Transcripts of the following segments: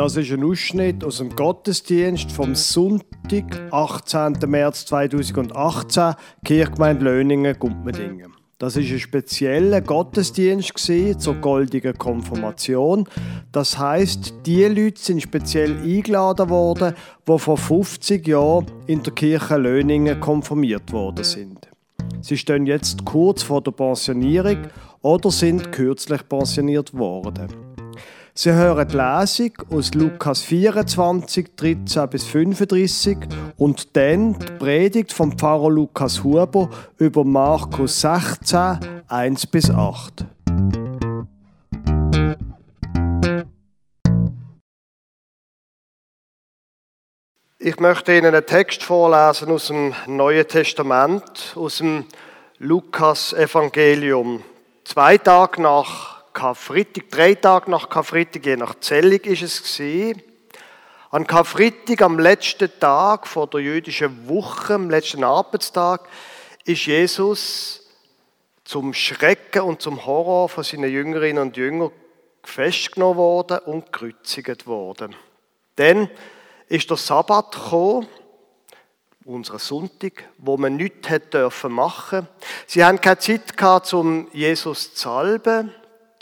Das ist ein Ausschnitt aus dem Gottesdienst vom Sonntag, 18. März 2018, Kirchgemeinde Löningen, Gumpmedingen. Das ist ein spezieller Gottesdienst zur goldigen Konfirmation. Das heißt, die Leute sind speziell eingeladen worden, die vor 50 Jahren in der Kirche Löningen konfirmiert worden sind. Sie stehen jetzt kurz vor der Pensionierung oder sind kürzlich pensioniert worden. Sie hören die Lesung aus Lukas 24, 13 bis 35 und dann die Predigt vom Pfarrer Lukas Huber über Markus 16, 1 bis 8. Ich möchte Ihnen einen Text vorlesen aus dem Neuen Testament, aus dem Lukas-Evangelium. Zwei Tage nach Karfreitag, drei Tage nach Karfreitag, je nach Zählung ist es gewesen. An Karfreitag, am letzten Tag vor der jüdischen Woche, am letzten Arbeitstag, ist Jesus zum Schrecken und zum Horror von seinen Jüngerinnen und Jüngern festgenommen worden und gekreuzigt worden. Dann ist der Sabbat gekommen, unser Sonntag, wo man nichts hätte dürfen. Sie haben keine Zeit gehabt, um Jesus zu salben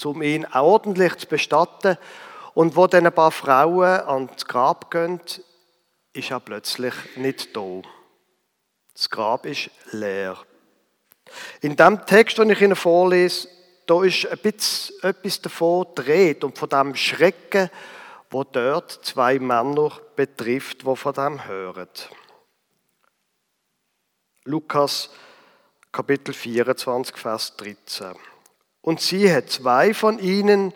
um ihn ordentlich zu bestatten. Und wo dann ein paar Frauen ans Grab gehen, ist er plötzlich nicht da. Das Grab ist leer. In dem Text, den ich Ihnen vorlese, da ist ein bisschen etwas davon dreht und von dem Schrecken, wo dort zwei Männer betrifft, wo von dem hören. Lukas Kapitel 24, Vers 13. Und siehe, zwei von ihnen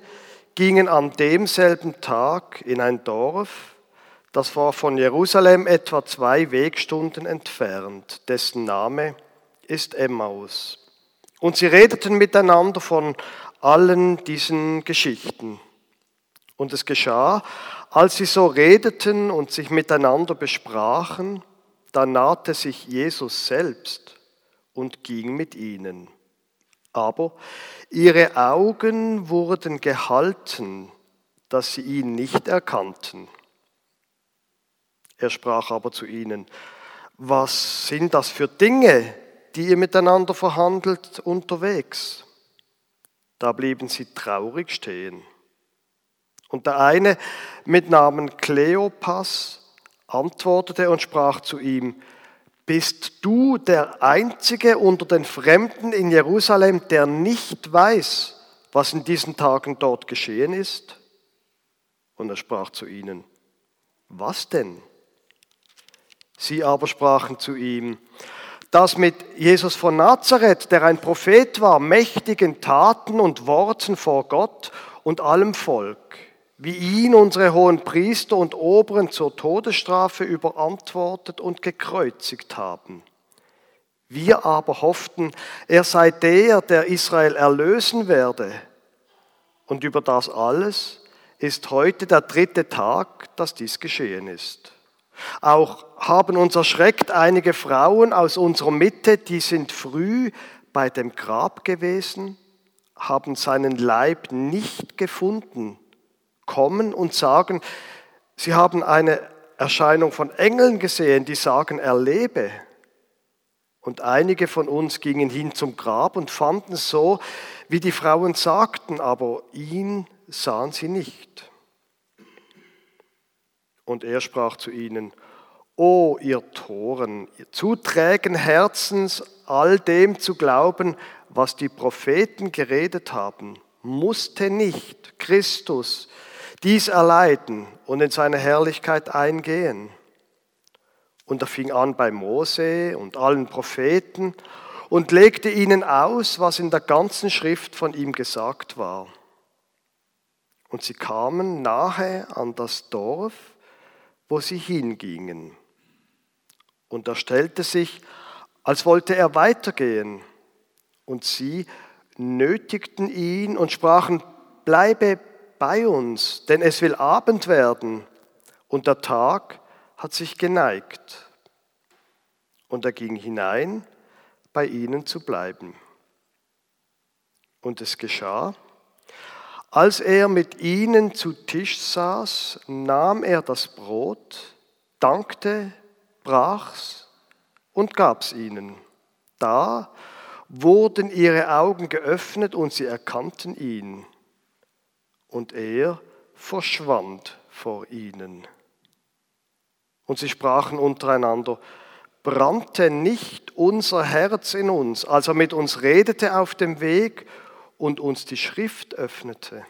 gingen an demselben Tag in ein Dorf, das war von Jerusalem etwa zwei Wegstunden entfernt, dessen Name ist Emmaus. Und sie redeten miteinander von allen diesen Geschichten. Und es geschah, als sie so redeten und sich miteinander besprachen, da nahte sich Jesus selbst und ging mit ihnen. Aber ihre Augen wurden gehalten, dass sie ihn nicht erkannten. Er sprach aber zu ihnen, was sind das für Dinge, die ihr miteinander verhandelt unterwegs? Da blieben sie traurig stehen. Und der eine mit Namen Kleopas antwortete und sprach zu ihm, bist du der Einzige unter den Fremden in Jerusalem, der nicht weiß, was in diesen Tagen dort geschehen ist? Und er sprach zu ihnen, was denn? Sie aber sprachen zu ihm, dass mit Jesus von Nazareth, der ein Prophet war, mächtigen Taten und Worten vor Gott und allem Volk, wie ihn unsere hohen Priester und Oberen zur Todesstrafe überantwortet und gekreuzigt haben. Wir aber hofften, er sei der, der Israel erlösen werde. Und über das alles ist heute der dritte Tag, dass dies geschehen ist. Auch haben uns erschreckt einige Frauen aus unserer Mitte, die sind früh bei dem Grab gewesen, haben seinen Leib nicht gefunden kommen und sagen, sie haben eine Erscheinung von Engeln gesehen, die sagen, er lebe. Und einige von uns gingen hin zum Grab und fanden so, wie die Frauen sagten, aber ihn sahen sie nicht. Und er sprach zu ihnen, O ihr Toren, ihr zu trägen Herzens, all dem zu glauben, was die Propheten geredet haben, musste nicht Christus dies erleiden und in seine Herrlichkeit eingehen. Und er fing an bei Mose und allen Propheten und legte ihnen aus, was in der ganzen Schrift von ihm gesagt war. Und sie kamen nahe an das Dorf, wo sie hingingen. Und er stellte sich, als wollte er weitergehen. Und sie nötigten ihn und sprachen, bleibe bei uns, denn es will Abend werden und der Tag hat sich geneigt. Und er ging hinein, bei ihnen zu bleiben. Und es geschah, Als er mit ihnen zu Tisch saß, nahm er das Brot, dankte, brach's und gab's ihnen. Da wurden ihre Augen geöffnet und sie erkannten ihn. Und er verschwand vor ihnen. Und sie sprachen untereinander, brannte nicht unser Herz in uns, als er mit uns redete auf dem Weg und uns die Schrift öffnete.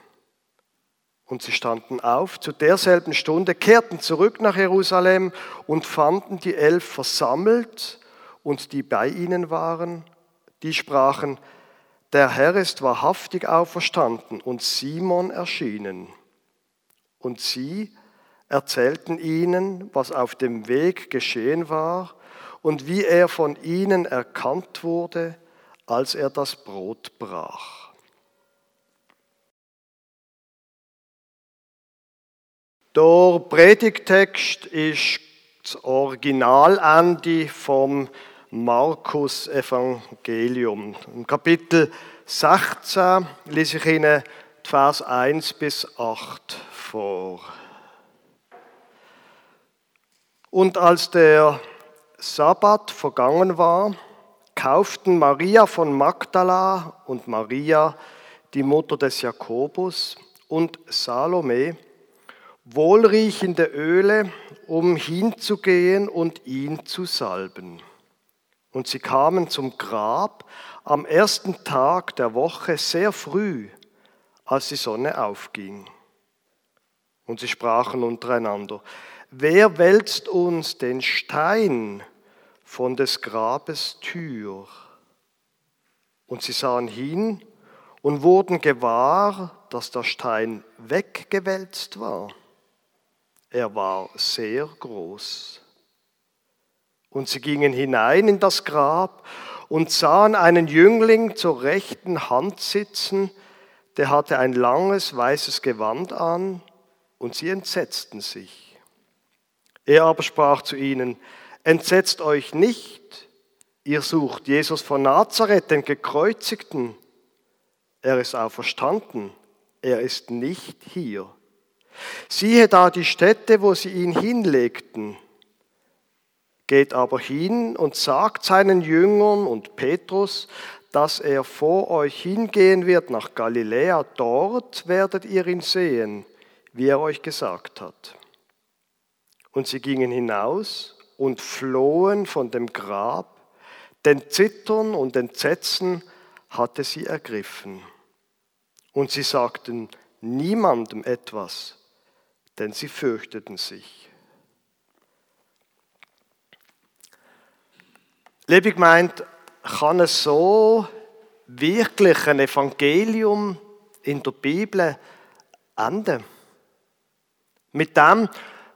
Und sie standen auf zu derselben Stunde, kehrten zurück nach Jerusalem und fanden die Elf versammelt und die bei ihnen waren. Die sprachen, der Herr ist wahrhaftig auferstanden und Simon erschienen. Und sie erzählten ihnen, was auf dem Weg geschehen war und wie er von ihnen erkannt wurde, als er das Brot brach. Der Predigtext ist das Originalende vom Markus Evangelium. Im Kapitel 16 lese ich Ihnen Vers 1 bis 8 vor. Und als der Sabbat vergangen war, kauften Maria von Magdala und Maria, die Mutter des Jakobus, und Salome wohlriechende Öle, um hinzugehen und ihn zu salben. Und sie kamen zum Grab am ersten Tag der Woche sehr früh, als die Sonne aufging. Und sie sprachen untereinander, wer wälzt uns den Stein von des Grabes Tür? Und sie sahen hin und wurden gewahr, dass der Stein weggewälzt war. Er war sehr groß. Und sie gingen hinein in das Grab und sahen einen Jüngling zur rechten Hand sitzen, der hatte ein langes weißes Gewand an und sie entsetzten sich. Er aber sprach zu ihnen, entsetzt euch nicht, ihr sucht Jesus von Nazareth, den gekreuzigten. Er ist auferstanden, er ist nicht hier. Siehe da die Stätte, wo sie ihn hinlegten. Geht aber hin und sagt seinen Jüngern und Petrus, dass er vor euch hingehen wird nach Galiläa. Dort werdet ihr ihn sehen wie er euch gesagt hat. Und sie gingen hinaus und flohen von dem Grab, denn Zittern und Entsetzen hatte sie ergriffen. Und sie sagten niemandem etwas, denn sie fürchteten sich. Liebe meint, kann es so wirklich ein Evangelium in der Bibel enden? Mit dem,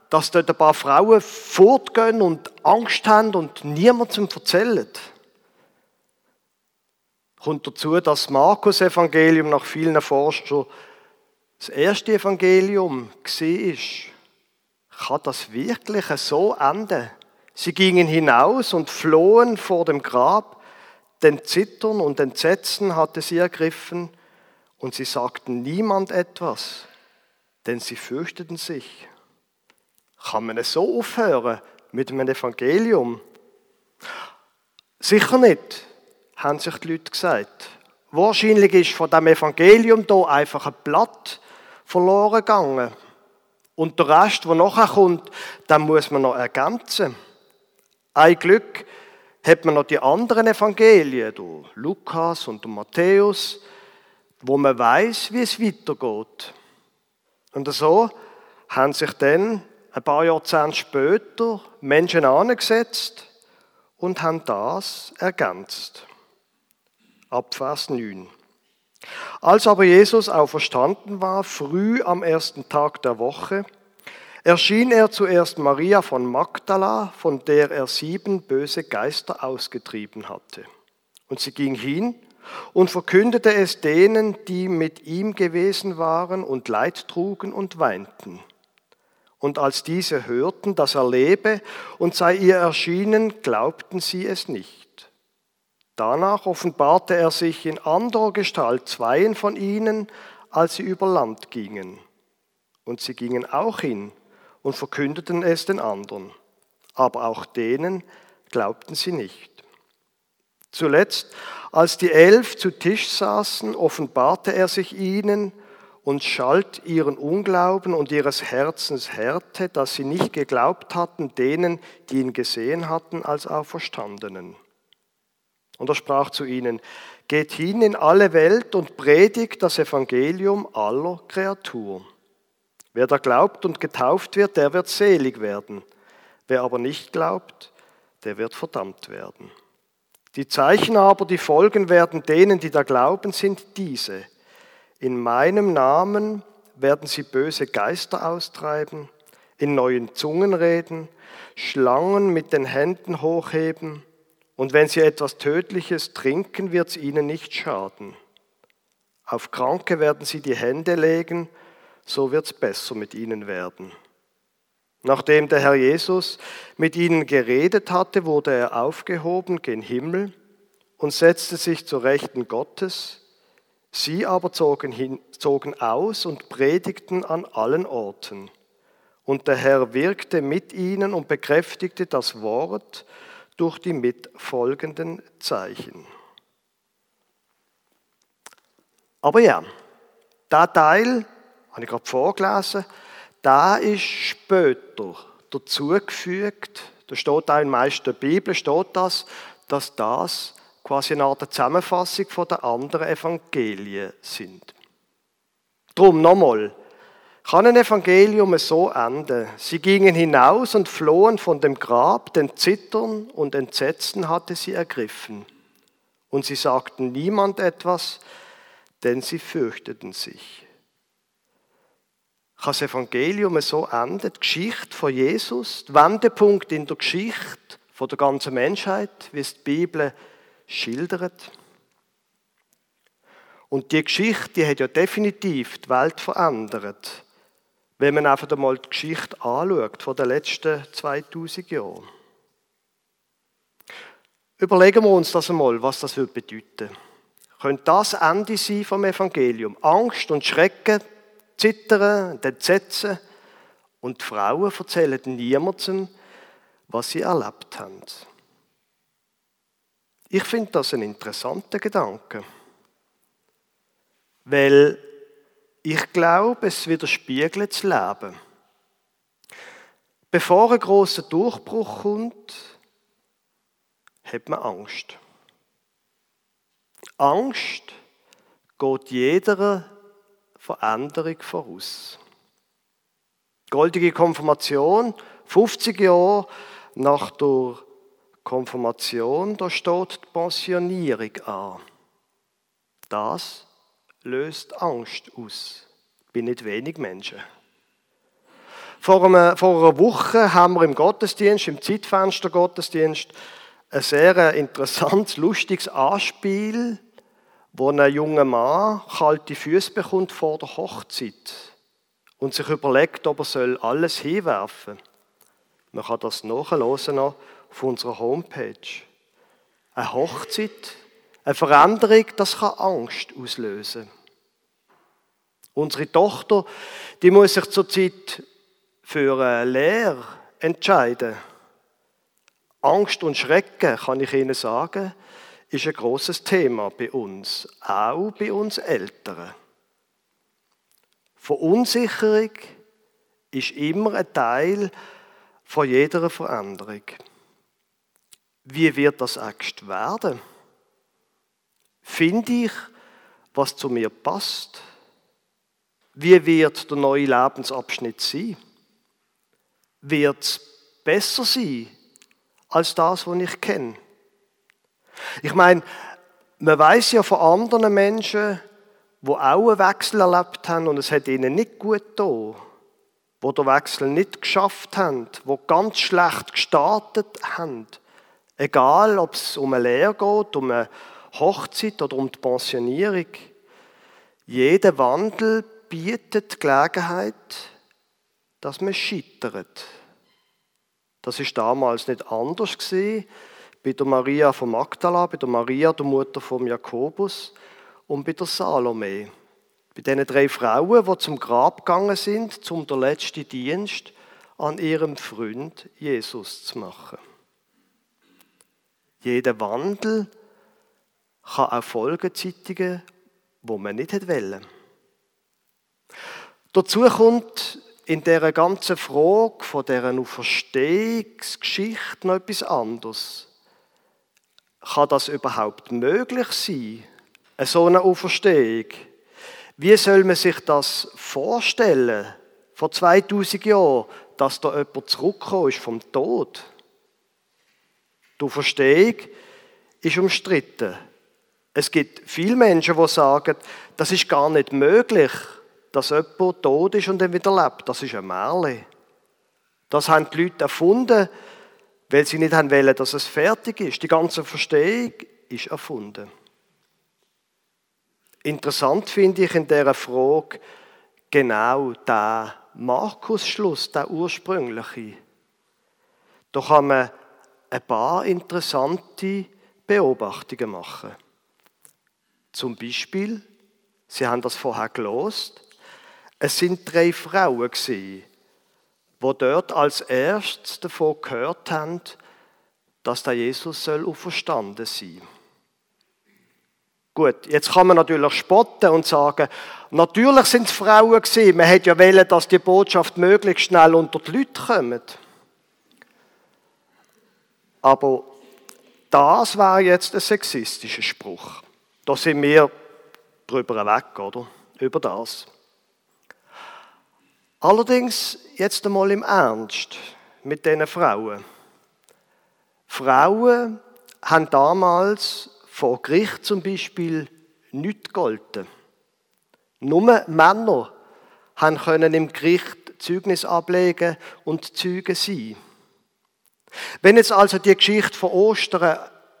dass dort ein paar Frauen fortgehen und Angst haben und niemand zum erzählen. Kommt dazu, dass das Markus-Evangelium nach vielen Forschern das erste Evangelium war. Kann das wirklich so enden? Sie gingen hinaus und flohen vor dem Grab, denn Zittern und Entsetzen hatte sie ergriffen und sie sagten niemand etwas denn sie fürchteten sich. Kann man es so aufhören mit einem Evangelium? Sicher nicht, haben sich die Leute gesagt. Wahrscheinlich ist von dem Evangelium hier einfach ein Blatt verloren gegangen. Und der Rest, der nachher kommt, den muss man noch ergänzen. Ein Glück hat man noch die anderen Evangelien, Lukas und Matthäus, wo man weiß, wie es weitergeht. Und so haben sich dann ein paar Jahrzehnte später Menschen angesetzt und haben das ergänzt. Ab Vers 9. Als aber Jesus auferstanden war, früh am ersten Tag der Woche, erschien er zuerst Maria von Magdala, von der er sieben böse Geister ausgetrieben hatte. Und sie ging hin und verkündete es denen, die mit ihm gewesen waren und Leid trugen und weinten. Und als diese hörten, dass er lebe und sei ihr erschienen, glaubten sie es nicht. Danach offenbarte er sich in anderer Gestalt zweien von ihnen als sie über Land gingen. Und sie gingen auch hin und verkündeten es den anderen. Aber auch denen glaubten sie nicht. Zuletzt, als die Elf zu Tisch saßen, offenbarte er sich ihnen und schalt ihren Unglauben und ihres Herzens Härte, dass sie nicht geglaubt hatten denen, die ihn gesehen hatten, als Auferstandenen. Und er sprach zu ihnen, geht hin in alle Welt und predigt das Evangelium aller Kreatur. Wer da glaubt und getauft wird, der wird selig werden. Wer aber nicht glaubt, der wird verdammt werden. Die Zeichen aber, die folgen werden denen, die da glauben, sind diese. In meinem Namen werden sie böse Geister austreiben, in neuen Zungen reden, Schlangen mit den Händen hochheben, und wenn sie etwas Tödliches trinken, wird es ihnen nicht schaden. Auf Kranke werden sie die Hände legen, so wird es besser mit ihnen werden. Nachdem der Herr Jesus mit ihnen geredet hatte, wurde er aufgehoben gen Himmel und setzte sich zur Rechten Gottes. Sie aber zogen, hin, zogen aus und predigten an allen Orten. Und der Herr wirkte mit ihnen und bekräftigte das Wort durch die mitfolgenden Zeichen. Aber ja, der Teil, habe ich gerade vorgelesen, da ist später dazugefügt, da steht auch in meisten Bibeln, steht das, dass das quasi eine Art Zusammenfassung von den anderen Evangelien sind. Drum nochmal, kann ein Evangelium so enden? Sie gingen hinaus und flohen von dem Grab, denn Zittern und Entsetzen hatte sie ergriffen. Und sie sagten niemand etwas, denn sie fürchteten sich. Kann das Evangelium so enden? Die Geschichte von Jesus, der Wendepunkt in der Geschichte von der ganzen Menschheit, wie es die Bibel schildert. Und die Geschichte, die hat ja definitiv die Welt verändert wenn man einfach einmal die Geschichte anschaut von den letzten 2000 Jahren. Überlegen wir uns das einmal, was das bedeuten würde. Könnte das Ende sein vom Evangelium? Angst und Schrecken, Zittern und Entsetzen. Und die Frauen erzählen niemandem, was sie erlebt haben. Ich finde das ein interessanter Gedanke. Weil ich glaube, es widerspiegelt das Leben. Bevor ein großer Durchbruch kommt, hat man Angst. Angst geht jeder Veränderung voraus. Goldige Konfirmation, 50 Jahre nach der Konfirmation, da steht die Pensionierung an. Das löst Angst aus. Bei nicht wenig Menschen. Vor, einer, vor einer Woche haben wir im Gottesdienst, im Zeitfenster Gottesdienst, ein sehr interessantes, lustiges Anspiel, wo ein junger Mann kalte Füße bekommt vor der Hochzeit und sich überlegt, ob er soll alles hinwerfen soll. Man kann das nachhören auf unserer Homepage. Eine Hochzeit, eine Veränderung, das kann Angst auslösen. Unsere Tochter, die muss sich zurzeit für eine Lehre entscheiden. Angst und Schrecken, kann ich Ihnen sagen, ist ein großes Thema bei uns, auch bei uns Eltern. Verunsicherung ist immer ein Teil von jeder Veränderung. Wie wird das Angst werden? Finde ich, was zu mir passt? Wie wird der neue Lebensabschnitt sein? Wird es besser sein als das, was ich kenne? Ich meine, man weiß ja von anderen Menschen, die auch einen Wechsel erlebt haben und es hat ihnen nicht gut getan, die den Wechsel nicht geschafft haben, die ganz schlecht gestartet haben. Egal, ob es um eine Lehre geht, um eine Hochzeit oder um die Pensionierung. Jeder Wandel bietet die Gelegenheit, dass man scheitert. Das ist damals nicht anders gewesen. Bei der Maria von Magdala, bei der Maria, der Mutter von Jakobus und bei der Salome. Bei diesen drei Frauen, die zum Grab gegangen sind, zum der letzten Dienst an ihrem Freund Jesus zu machen. Jeder Wandel kann auch Folgen zeitigen, wo man nicht wollen. Dazu kommt in der ganzen Frage von dieser Auferstehungsgeschichte noch etwas anderes. Kann das überhaupt möglich sein, eine so eine Auferstehung? Wie soll man sich das vorstellen, vor 2000 Jahren, dass da jemand zurückgekommen ist vom Tod? Die Auferstehung ist umstritten. Es gibt viele Menschen, die sagen, das ist gar nicht möglich dass jemand tot ist und dann wieder lebt. Das ist ein Märchen. Das haben die Leute erfunden, weil sie nicht haben wollen, dass es fertig ist. Die ganze Verstehung ist erfunden. Interessant finde ich in dieser Frage genau der Markus-Schluss, der ursprüngliche. Da kann man ein paar interessante Beobachtungen machen. Zum Beispiel, Sie haben das vorher gelost, es sind drei Frauen die dort als erstes davon gehört haben, dass der Jesus soll auferstanden sein. Gut, jetzt kann man natürlich spotten und sagen, natürlich sind es Frauen gewesen. Man hätte ja wollen, dass die Botschaft möglichst schnell unter die Leute kommt. Aber das war jetzt ein sexistischer Spruch. Da sind wir drüber weg, oder? Über das. Allerdings jetzt einmal im Ernst mit diesen Frauen. Frauen haben damals vor Gericht zum Beispiel nicht gegolten. Nur Männer haben können im Gericht Zeugnis ablegen und Zeugen sein. Wenn jetzt also die Geschichte von Ostern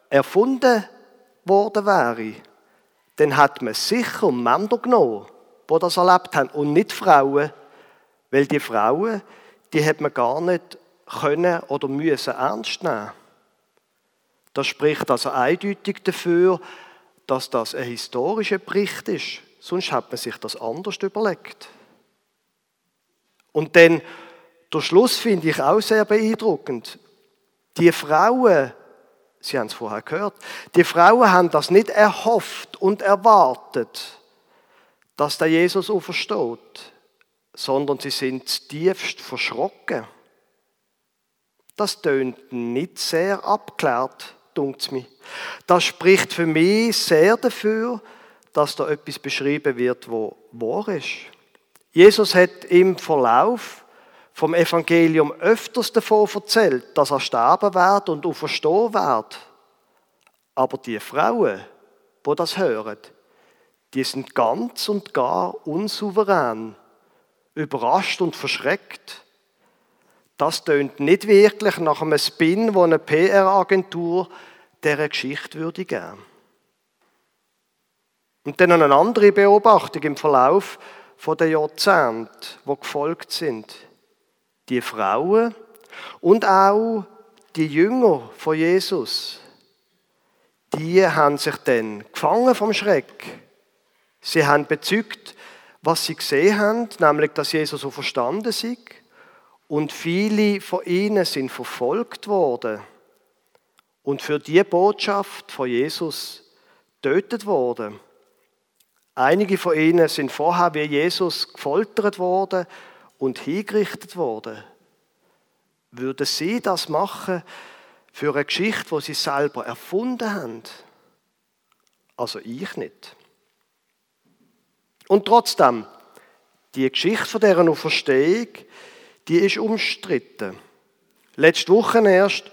erfunden worden wäre, dann hat man sicher Männer genommen, die das erlebt haben und nicht Frauen, weil die Frauen, die hat man gar nicht können oder müssen ernst nehmen. Das spricht also eindeutig dafür, dass das ein historischer Bericht ist. Sonst hat man sich das anders überlegt. Und dann, der Schluss finde ich auch sehr beeindruckend. Die Frauen, Sie haben es vorher gehört, die Frauen haben das nicht erhofft und erwartet, dass der Jesus aufersteht sondern sie sind tiefst verschrocken. Das tönt nicht sehr abklärt, dunkt mir. Das spricht für mich sehr dafür, dass da etwas beschrieben wird, wo wahr ist. Jesus hat im Verlauf vom Evangelium öfters davon erzählt, dass er sterben wird und auferstehen wird. Aber die Frauen, wo das hören, die sind ganz und gar unsouverän überrascht und verschreckt. Das tönt nicht wirklich nach einem Spin, wo eine PR-Agentur dieser Geschichte würde geben. Und dann eine andere Beobachtung im Verlauf der Jahrzehnte, wo gefolgt sind. Die Frauen und auch die Jünger von Jesus, die haben sich dann gefangen vom Schreck. Sie haben bezügt, was sie gesehen haben, nämlich, dass Jesus so verstanden ist. Und viele von ihnen sind verfolgt worden und für die Botschaft von Jesus tötet worden. Einige von ihnen sind vorher wie Jesus gefoltert worden und hingerichtet worden. Würden sie das machen für eine Geschichte, die sie selber erfunden haben? Also ich nicht. Und trotzdem, die Geschichte von dieser Auferstehung, die ist umstritten. Letzte Woche erst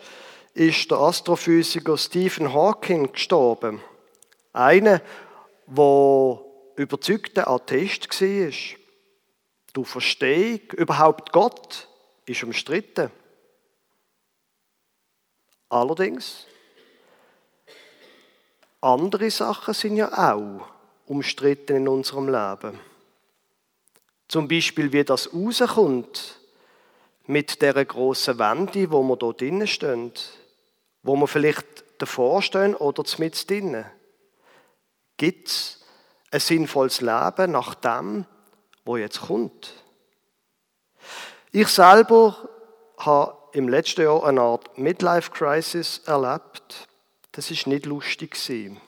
ist der Astrophysiker Stephen Hawking gestorben. Einer, der überzeugter Atheist war. Die Auferstehung, überhaupt Gott, ist umstritten. Allerdings, andere Sachen sind ja auch umstritten in unserem Leben. Zum Beispiel, wie das rauskommt mit der großen Wende, wo wir dort drinnen stehen, wo wir vielleicht davor stehen oder mit drinnen. Gibt es ein sinnvolles Leben nach dem, wo jetzt kommt. Ich selber habe im letzten Jahr eine Art Midlife-Crisis erlebt. Das ist nicht lustig gewesen.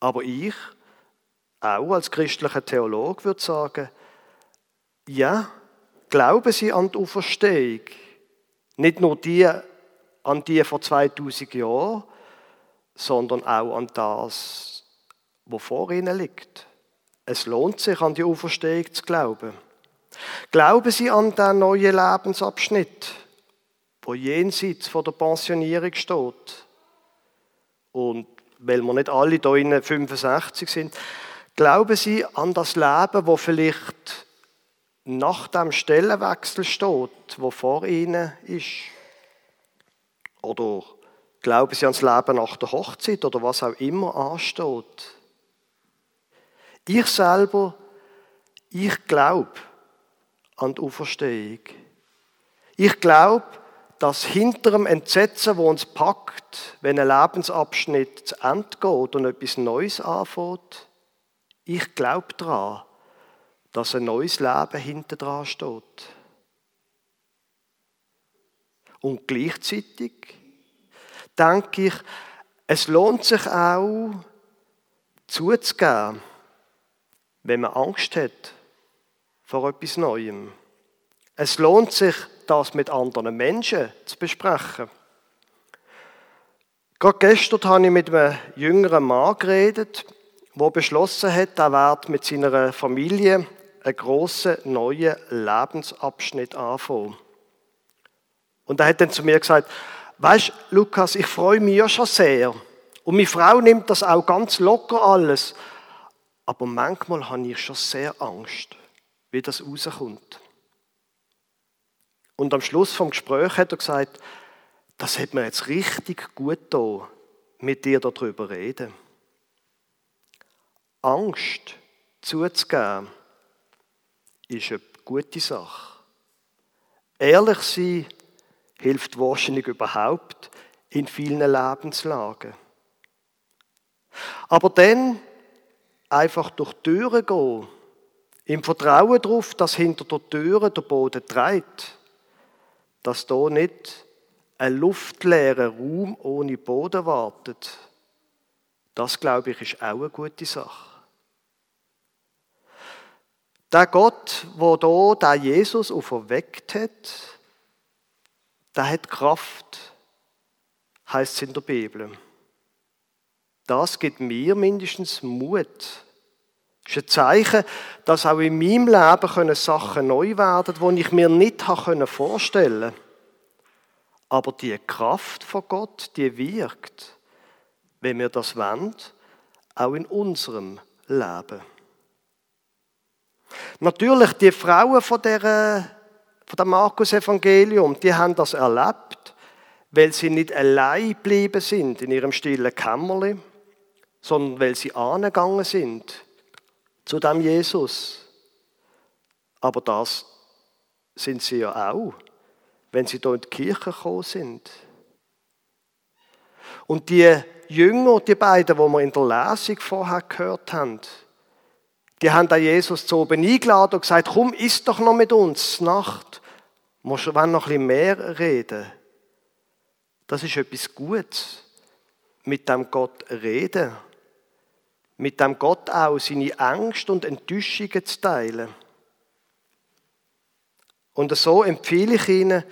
Aber ich, auch als christlicher Theologe, würde sagen, ja, glauben Sie an die Auferstehung. Nicht nur die an die vor 2000 Jahren, sondern auch an das, was vor Ihnen liegt. Es lohnt sich, an die Auferstehung zu glauben. Glauben Sie an den neuen Lebensabschnitt, wo jenseits von der Pensionierung steht. Und weil wir nicht alle hier 65 sind, glauben Sie an das Leben, wo vielleicht nach dem Stellenwechsel steht, wo vor Ihnen ist? Oder glauben Sie ans Leben nach der Hochzeit oder was auch immer ansteht? Ich selber, ich glaube an die Auferstehung. Ich glaube, dass hinter dem Entsetzen, wo uns packt, wenn ein Lebensabschnitt zu Ende geht und etwas Neues anfängt, ich glaube daran, dass ein neues Leben hinter dran steht. Und gleichzeitig denke ich, es lohnt sich auch zuzugeben, wenn man Angst hat vor etwas Neuem. Es lohnt sich, das mit anderen Menschen zu besprechen. Gerade gestern habe ich mit einem jüngeren Mann geredet, der beschlossen hat, er werde mit seiner Familie einen grossen neuen Lebensabschnitt anfangen. Und er hat dann zu mir gesagt, weißt Lukas, ich freue mich ja schon sehr. Und meine Frau nimmt das auch ganz locker alles. Aber manchmal habe ich schon sehr Angst, wie das rauskommt. Und am Schluss vom Gespräch hat er gesagt, das hat mir jetzt richtig gut da, mit dir darüber reden. Angst zuzugeben, ist eine gute Sache. Ehrlich sein hilft wahrscheinlich überhaupt in vielen Lebenslagen. Aber dann einfach durch Türen gehen, im Vertrauen darauf, dass hinter der Türe der Boden treibt, dass da nicht ein luftleerer Raum ohne Boden wartet. Das, glaube ich, ist auch eine gute Sache. Der Gott, wo da der Jesus auferweckt hat, der hat Kraft, heißt es in der Bibel. Das gibt mir mindestens Mut. Das ist ein Zeichen, dass auch in meinem Leben Sachen neu werden können, die ich mir nicht vorstellen konnte. Aber die Kraft von Gott, die wirkt, wenn wir das wollen, auch in unserem Leben. Natürlich, die Frauen von, der, von dem Markus-Evangelium, die haben das erlebt, weil sie nicht allein geblieben sind in ihrem stillen Kämmerli, sondern weil sie angegangen sind zu dem Jesus. Aber das sind sie ja auch, wenn sie hier in die Kirche gekommen sind. Und die Jünger, die beiden, die wir in der Lesung vorher gehört haben, die haben da Jesus zu oben eingeladen und gesagt, komm, isst doch noch mit uns, Nacht. Wir wollen noch ein bisschen mehr reden. Das ist etwas Gutes. Mit dem Gott reden mit dem Gott auch seine Ängste und Enttäuschungen zu teilen. Und so empfehle ich Ihnen,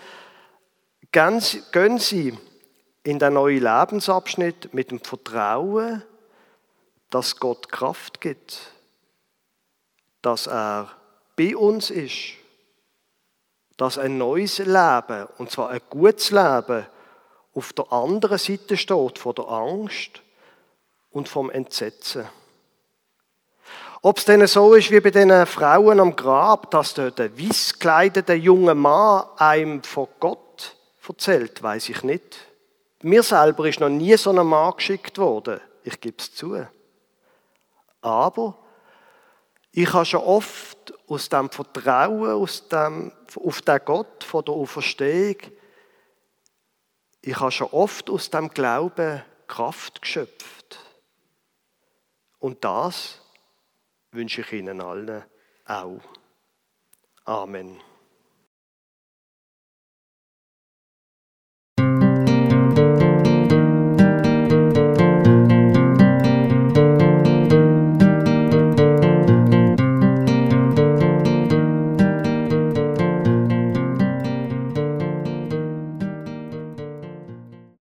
gehen Sie in den neuen Lebensabschnitt mit dem Vertrauen, dass Gott Kraft gibt, dass er bei uns ist, dass ein neues Leben, und zwar ein gutes Leben, auf der anderen Seite steht von der Angst und vom Entsetzen. Ob es denn so ist wie bei den Frauen am Grab, dass der, der weiß gekleidete junge Mann einem von Gott erzählt, weiß ich nicht. Mir selber ist noch nie so ein Mann geschickt worden. Ich gebe es zu. Aber ich habe schon oft aus dem Vertrauen aus dem, auf den Gott von der Auferstehung, ich habe schon oft aus dem Glauben Kraft geschöpft. Und das wünsche ich Ihnen allen auch. Amen.